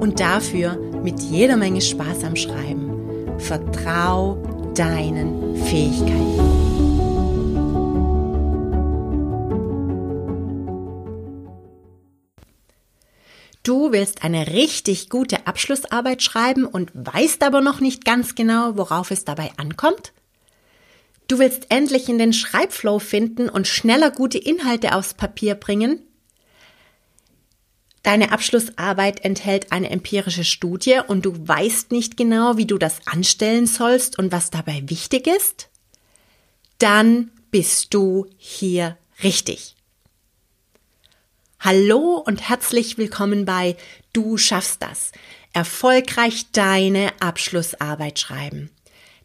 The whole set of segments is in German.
und dafür mit jeder Menge Spaß am Schreiben. Vertrau deinen Fähigkeiten. Du willst eine richtig gute Abschlussarbeit schreiben und weißt aber noch nicht ganz genau, worauf es dabei ankommt? Du willst endlich in den Schreibflow finden und schneller gute Inhalte aufs Papier bringen? Deine Abschlussarbeit enthält eine empirische Studie und du weißt nicht genau, wie du das anstellen sollst und was dabei wichtig ist? Dann bist du hier richtig. Hallo und herzlich willkommen bei Du schaffst das. Erfolgreich deine Abschlussarbeit schreiben.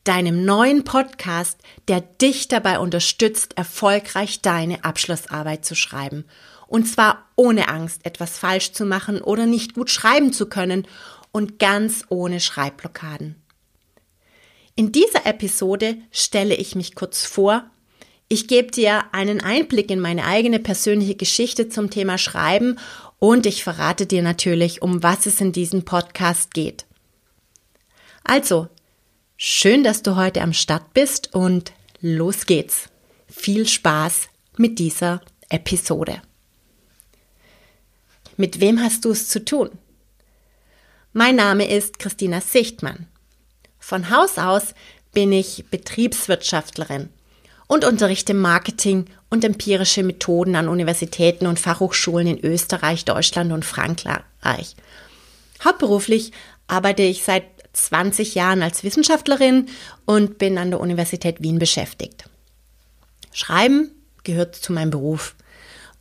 Deinem neuen Podcast, der dich dabei unterstützt, erfolgreich deine Abschlussarbeit zu schreiben und zwar ohne Angst, etwas falsch zu machen oder nicht gut schreiben zu können und ganz ohne Schreibblockaden. In dieser Episode stelle ich mich kurz vor. Ich gebe dir einen Einblick in meine eigene persönliche Geschichte zum Thema Schreiben und ich verrate dir natürlich, um was es in diesem Podcast geht. Also, schön, dass du heute am Start bist und los geht's. Viel Spaß mit dieser Episode. Mit wem hast du es zu tun? Mein Name ist Christina Sichtmann. Von Haus aus bin ich Betriebswirtschaftlerin und unterrichte Marketing und empirische Methoden an Universitäten und Fachhochschulen in Österreich, Deutschland und Frankreich. Hauptberuflich arbeite ich seit 20 Jahren als Wissenschaftlerin und bin an der Universität Wien beschäftigt. Schreiben gehört zu meinem Beruf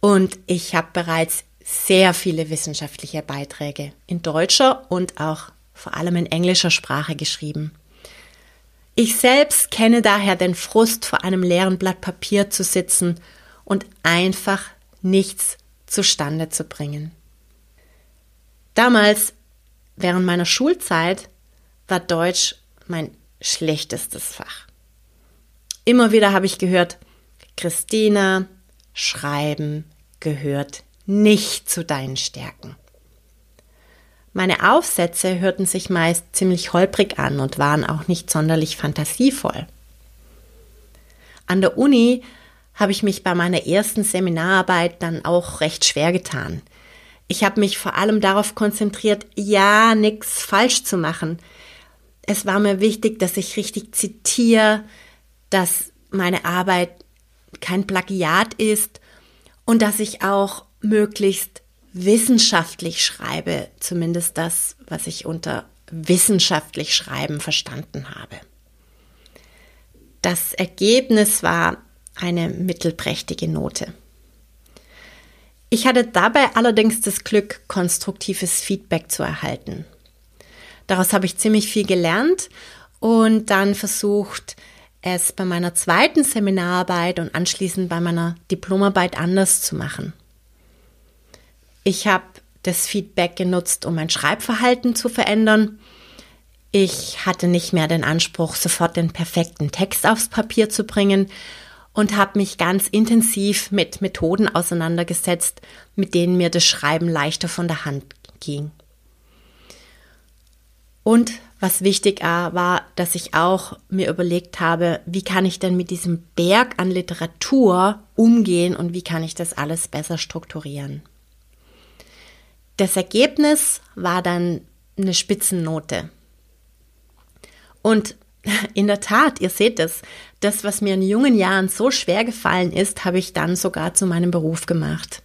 und ich habe bereits sehr viele wissenschaftliche Beiträge in deutscher und auch vor allem in englischer Sprache geschrieben. Ich selbst kenne daher den Frust, vor einem leeren Blatt Papier zu sitzen und einfach nichts zustande zu bringen. Damals, während meiner Schulzeit, war Deutsch mein schlechtestes Fach. Immer wieder habe ich gehört, Christina, Schreiben gehört nicht zu deinen Stärken. Meine Aufsätze hörten sich meist ziemlich holprig an und waren auch nicht sonderlich fantasievoll. An der Uni habe ich mich bei meiner ersten Seminararbeit dann auch recht schwer getan. Ich habe mich vor allem darauf konzentriert, ja, nichts falsch zu machen. Es war mir wichtig, dass ich richtig zitiere, dass meine Arbeit kein Plagiat ist und dass ich auch möglichst wissenschaftlich schreibe, zumindest das, was ich unter wissenschaftlich schreiben verstanden habe. Das Ergebnis war eine mittelprächtige Note. Ich hatte dabei allerdings das Glück, konstruktives Feedback zu erhalten. Daraus habe ich ziemlich viel gelernt und dann versucht, es bei meiner zweiten Seminararbeit und anschließend bei meiner Diplomarbeit anders zu machen. Ich habe das Feedback genutzt, um mein Schreibverhalten zu verändern. Ich hatte nicht mehr den Anspruch, sofort den perfekten Text aufs Papier zu bringen und habe mich ganz intensiv mit Methoden auseinandergesetzt, mit denen mir das Schreiben leichter von der Hand ging. Und was wichtig war, dass ich auch mir überlegt habe, wie kann ich denn mit diesem Berg an Literatur umgehen und wie kann ich das alles besser strukturieren. Das Ergebnis war dann eine Spitzennote. Und in der Tat, ihr seht es, das, was mir in jungen Jahren so schwer gefallen ist, habe ich dann sogar zu meinem Beruf gemacht.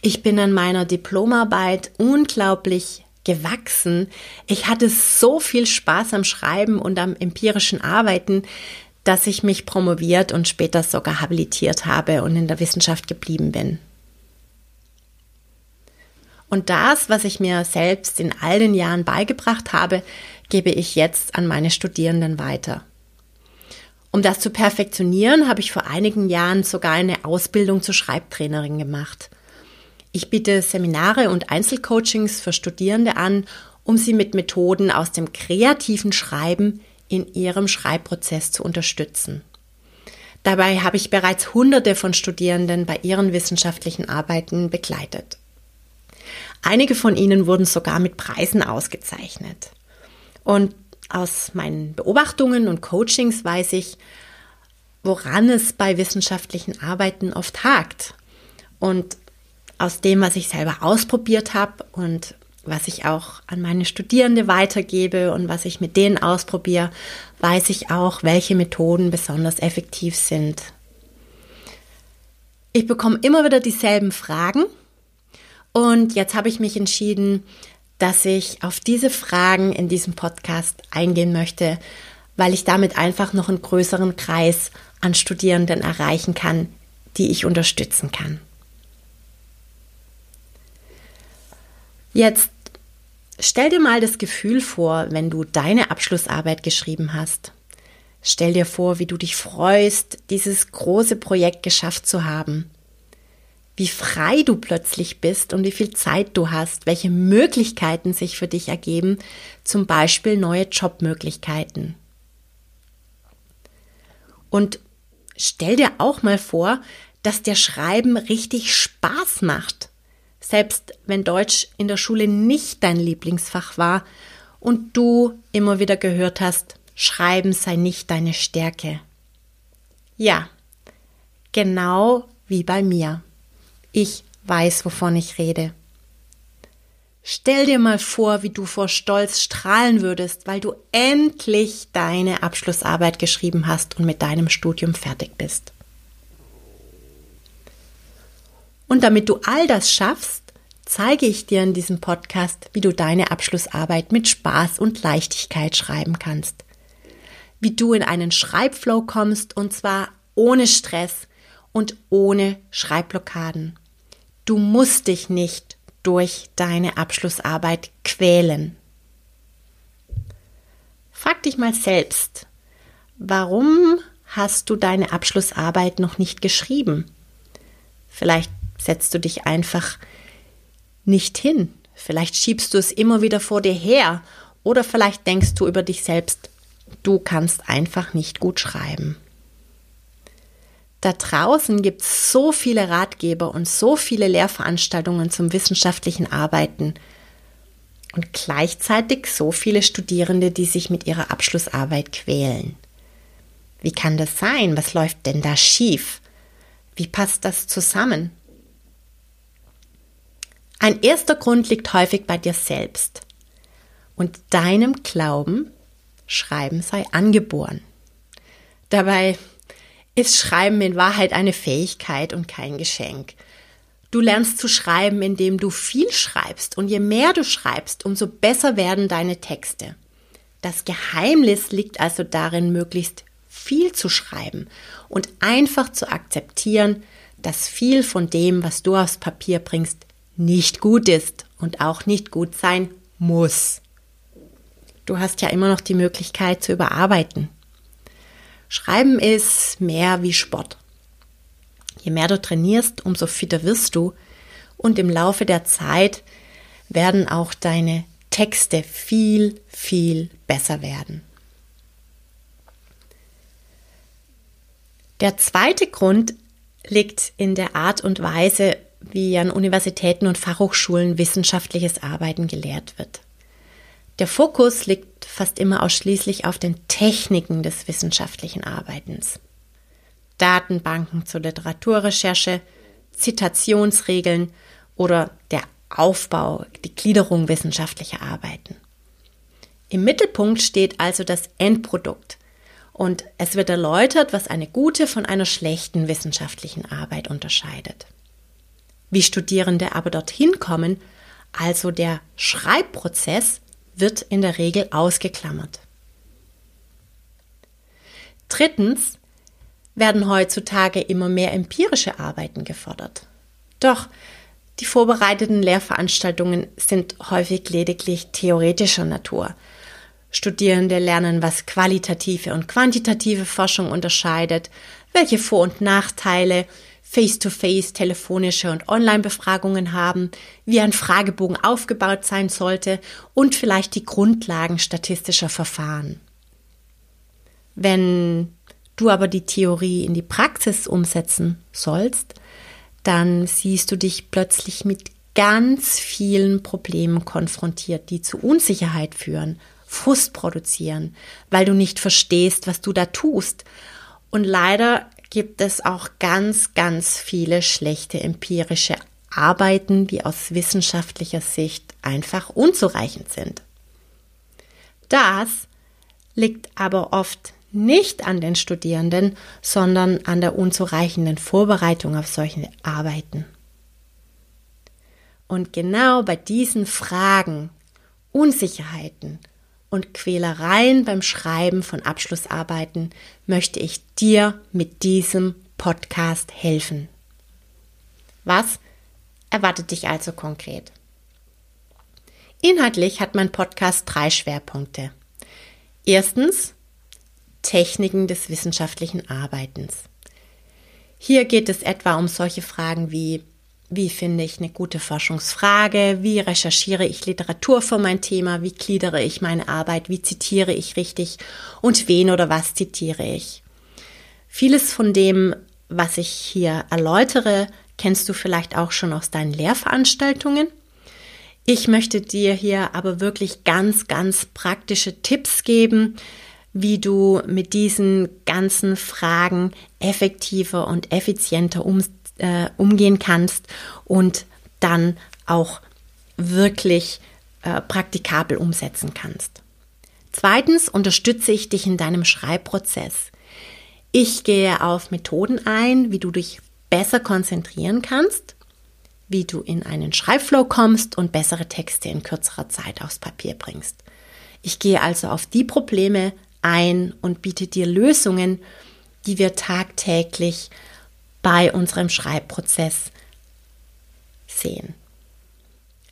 Ich bin an meiner Diplomarbeit unglaublich gewachsen. Ich hatte so viel Spaß am Schreiben und am empirischen Arbeiten, dass ich mich promoviert und später sogar habilitiert habe und in der Wissenschaft geblieben bin. Und das, was ich mir selbst in all den Jahren beigebracht habe, gebe ich jetzt an meine Studierenden weiter. Um das zu perfektionieren, habe ich vor einigen Jahren sogar eine Ausbildung zur Schreibtrainerin gemacht. Ich biete Seminare und Einzelcoachings für Studierende an, um sie mit Methoden aus dem kreativen Schreiben in ihrem Schreibprozess zu unterstützen. Dabei habe ich bereits Hunderte von Studierenden bei ihren wissenschaftlichen Arbeiten begleitet. Einige von ihnen wurden sogar mit Preisen ausgezeichnet. Und aus meinen Beobachtungen und Coachings weiß ich, woran es bei wissenschaftlichen Arbeiten oft hakt. Und aus dem, was ich selber ausprobiert habe und was ich auch an meine Studierende weitergebe und was ich mit denen ausprobiere, weiß ich auch, welche Methoden besonders effektiv sind. Ich bekomme immer wieder dieselben Fragen und jetzt habe ich mich entschieden, dass ich auf diese Fragen in diesem Podcast eingehen möchte, weil ich damit einfach noch einen größeren Kreis an Studierenden erreichen kann, die ich unterstützen kann. Jetzt stell dir mal das Gefühl vor, wenn du deine Abschlussarbeit geschrieben hast. Stell dir vor, wie du dich freust, dieses große Projekt geschafft zu haben wie frei du plötzlich bist und wie viel Zeit du hast, welche Möglichkeiten sich für dich ergeben, zum Beispiel neue Jobmöglichkeiten. Und stell dir auch mal vor, dass dir Schreiben richtig Spaß macht, selbst wenn Deutsch in der Schule nicht dein Lieblingsfach war und du immer wieder gehört hast, Schreiben sei nicht deine Stärke. Ja, genau wie bei mir. Ich weiß, wovon ich rede. Stell dir mal vor, wie du vor Stolz strahlen würdest, weil du endlich deine Abschlussarbeit geschrieben hast und mit deinem Studium fertig bist. Und damit du all das schaffst, zeige ich dir in diesem Podcast, wie du deine Abschlussarbeit mit Spaß und Leichtigkeit schreiben kannst. Wie du in einen Schreibflow kommst und zwar ohne Stress und ohne Schreibblockaden. Du musst dich nicht durch deine Abschlussarbeit quälen. Frag dich mal selbst, warum hast du deine Abschlussarbeit noch nicht geschrieben? Vielleicht setzt du dich einfach nicht hin. Vielleicht schiebst du es immer wieder vor dir her. Oder vielleicht denkst du über dich selbst, du kannst einfach nicht gut schreiben. Da draußen gibt es so viele Ratgeber und so viele Lehrveranstaltungen zum wissenschaftlichen Arbeiten und gleichzeitig so viele Studierende, die sich mit ihrer Abschlussarbeit quälen. Wie kann das sein? Was läuft denn da schief? Wie passt das zusammen? Ein erster Grund liegt häufig bei dir selbst und deinem Glauben, Schreiben sei angeboren. Dabei ist Schreiben in Wahrheit eine Fähigkeit und kein Geschenk. Du lernst zu schreiben, indem du viel schreibst und je mehr du schreibst, umso besser werden deine Texte. Das Geheimnis liegt also darin, möglichst viel zu schreiben und einfach zu akzeptieren, dass viel von dem, was du aufs Papier bringst, nicht gut ist und auch nicht gut sein muss. Du hast ja immer noch die Möglichkeit zu überarbeiten. Schreiben ist mehr wie Sport. Je mehr du trainierst, umso fitter wirst du und im Laufe der Zeit werden auch deine Texte viel, viel besser werden. Der zweite Grund liegt in der Art und Weise, wie an Universitäten und Fachhochschulen wissenschaftliches Arbeiten gelehrt wird. Der Fokus liegt fast immer ausschließlich auf den Techniken des wissenschaftlichen Arbeitens. Datenbanken zur Literaturrecherche, Zitationsregeln oder der Aufbau, die Gliederung wissenschaftlicher Arbeiten. Im Mittelpunkt steht also das Endprodukt und es wird erläutert, was eine gute von einer schlechten wissenschaftlichen Arbeit unterscheidet. Wie Studierende aber dorthin kommen, also der Schreibprozess, wird in der Regel ausgeklammert. Drittens werden heutzutage immer mehr empirische Arbeiten gefordert. Doch die vorbereiteten Lehrveranstaltungen sind häufig lediglich theoretischer Natur. Studierende lernen, was qualitative und quantitative Forschung unterscheidet, welche Vor- und Nachteile Face-to-Face, telefonische und Online-Befragungen haben, wie ein Fragebogen aufgebaut sein sollte und vielleicht die Grundlagen statistischer Verfahren. Wenn du aber die Theorie in die Praxis umsetzen sollst, dann siehst du dich plötzlich mit ganz vielen Problemen konfrontiert, die zu Unsicherheit führen, Frust produzieren, weil du nicht verstehst, was du da tust. Und leider gibt es auch ganz, ganz viele schlechte empirische Arbeiten, die aus wissenschaftlicher Sicht einfach unzureichend sind. Das liegt aber oft nicht an den Studierenden, sondern an der unzureichenden Vorbereitung auf solche Arbeiten. Und genau bei diesen Fragen, Unsicherheiten und Quälereien beim Schreiben von Abschlussarbeiten möchte ich dir mit diesem Podcast helfen. Was erwartet dich also konkret? Inhaltlich hat mein Podcast drei Schwerpunkte. Erstens Techniken des wissenschaftlichen Arbeitens. Hier geht es etwa um solche Fragen wie wie finde ich eine gute Forschungsfrage? Wie recherchiere ich Literatur für mein Thema? Wie gliedere ich meine Arbeit? Wie zitiere ich richtig? Und wen oder was zitiere ich? Vieles von dem, was ich hier erläutere, kennst du vielleicht auch schon aus deinen Lehrveranstaltungen. Ich möchte dir hier aber wirklich ganz, ganz praktische Tipps geben, wie du mit diesen ganzen Fragen effektiver und effizienter umgehst äh, umgehen kannst und dann auch wirklich äh, praktikabel umsetzen kannst. Zweitens unterstütze ich dich in deinem Schreibprozess. Ich gehe auf Methoden ein, wie du dich besser konzentrieren kannst, wie du in einen Schreibflow kommst und bessere Texte in kürzerer Zeit aufs Papier bringst. Ich gehe also auf die Probleme ein und biete dir Lösungen, die wir tagtäglich bei unserem Schreibprozess sehen.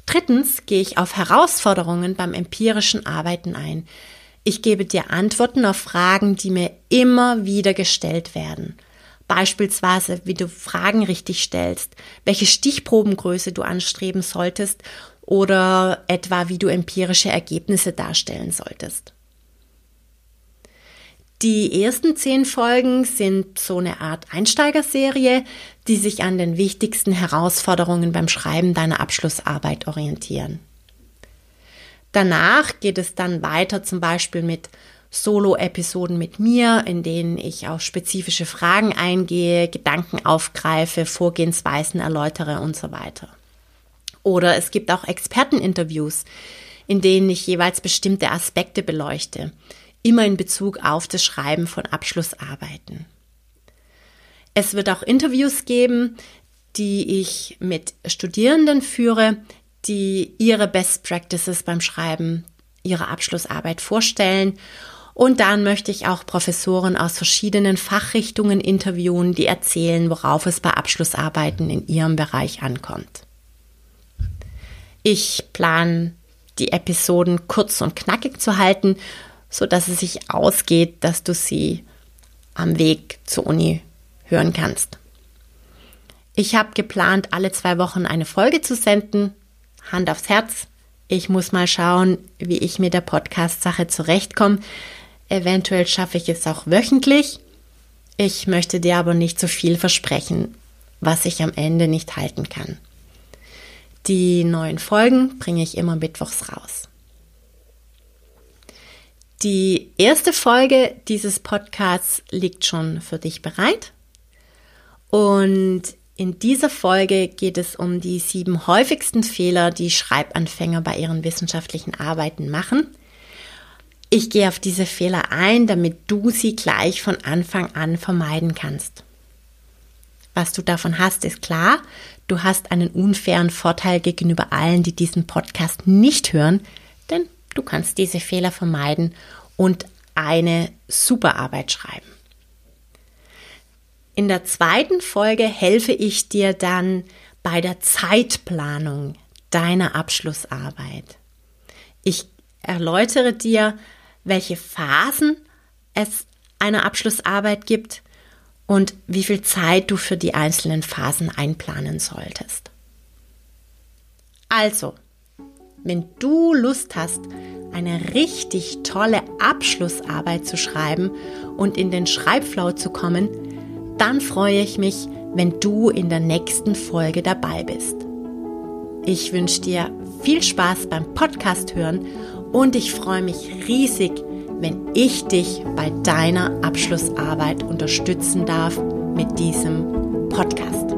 Drittens gehe ich auf Herausforderungen beim empirischen Arbeiten ein. Ich gebe dir Antworten auf Fragen, die mir immer wieder gestellt werden. Beispielsweise, wie du Fragen richtig stellst, welche Stichprobengröße du anstreben solltest oder etwa, wie du empirische Ergebnisse darstellen solltest. Die ersten zehn Folgen sind so eine Art Einsteigerserie, die sich an den wichtigsten Herausforderungen beim Schreiben deiner Abschlussarbeit orientieren. Danach geht es dann weiter zum Beispiel mit Solo-Episoden mit mir, in denen ich auf spezifische Fragen eingehe, Gedanken aufgreife, Vorgehensweisen erläutere und so weiter. Oder es gibt auch Experteninterviews, in denen ich jeweils bestimmte Aspekte beleuchte immer in Bezug auf das Schreiben von Abschlussarbeiten. Es wird auch Interviews geben, die ich mit Studierenden führe, die ihre Best Practices beim Schreiben ihrer Abschlussarbeit vorstellen. Und dann möchte ich auch Professoren aus verschiedenen Fachrichtungen interviewen, die erzählen, worauf es bei Abschlussarbeiten in ihrem Bereich ankommt. Ich plane die Episoden kurz und knackig zu halten, so dass es sich ausgeht, dass du sie am Weg zur Uni hören kannst. Ich habe geplant, alle zwei Wochen eine Folge zu senden. Hand aufs Herz. Ich muss mal schauen, wie ich mit der Podcast-Sache zurechtkomme. Eventuell schaffe ich es auch wöchentlich. Ich möchte dir aber nicht zu viel versprechen, was ich am Ende nicht halten kann. Die neuen Folgen bringe ich immer mittwochs raus. Die erste Folge dieses Podcasts liegt schon für dich bereit. Und in dieser Folge geht es um die sieben häufigsten Fehler, die Schreibanfänger bei ihren wissenschaftlichen Arbeiten machen. Ich gehe auf diese Fehler ein, damit du sie gleich von Anfang an vermeiden kannst. Was du davon hast, ist klar. Du hast einen unfairen Vorteil gegenüber allen, die diesen Podcast nicht hören, Du kannst diese Fehler vermeiden und eine super Arbeit schreiben. In der zweiten Folge helfe ich dir dann bei der Zeitplanung deiner Abschlussarbeit. Ich erläutere dir, welche Phasen es einer Abschlussarbeit gibt und wie viel Zeit du für die einzelnen Phasen einplanen solltest. Also, wenn du Lust hast, eine richtig tolle Abschlussarbeit zu schreiben und in den Schreibflow zu kommen, dann freue ich mich, wenn du in der nächsten Folge dabei bist. Ich wünsche dir viel Spaß beim Podcast hören und ich freue mich riesig, wenn ich dich bei deiner Abschlussarbeit unterstützen darf mit diesem Podcast.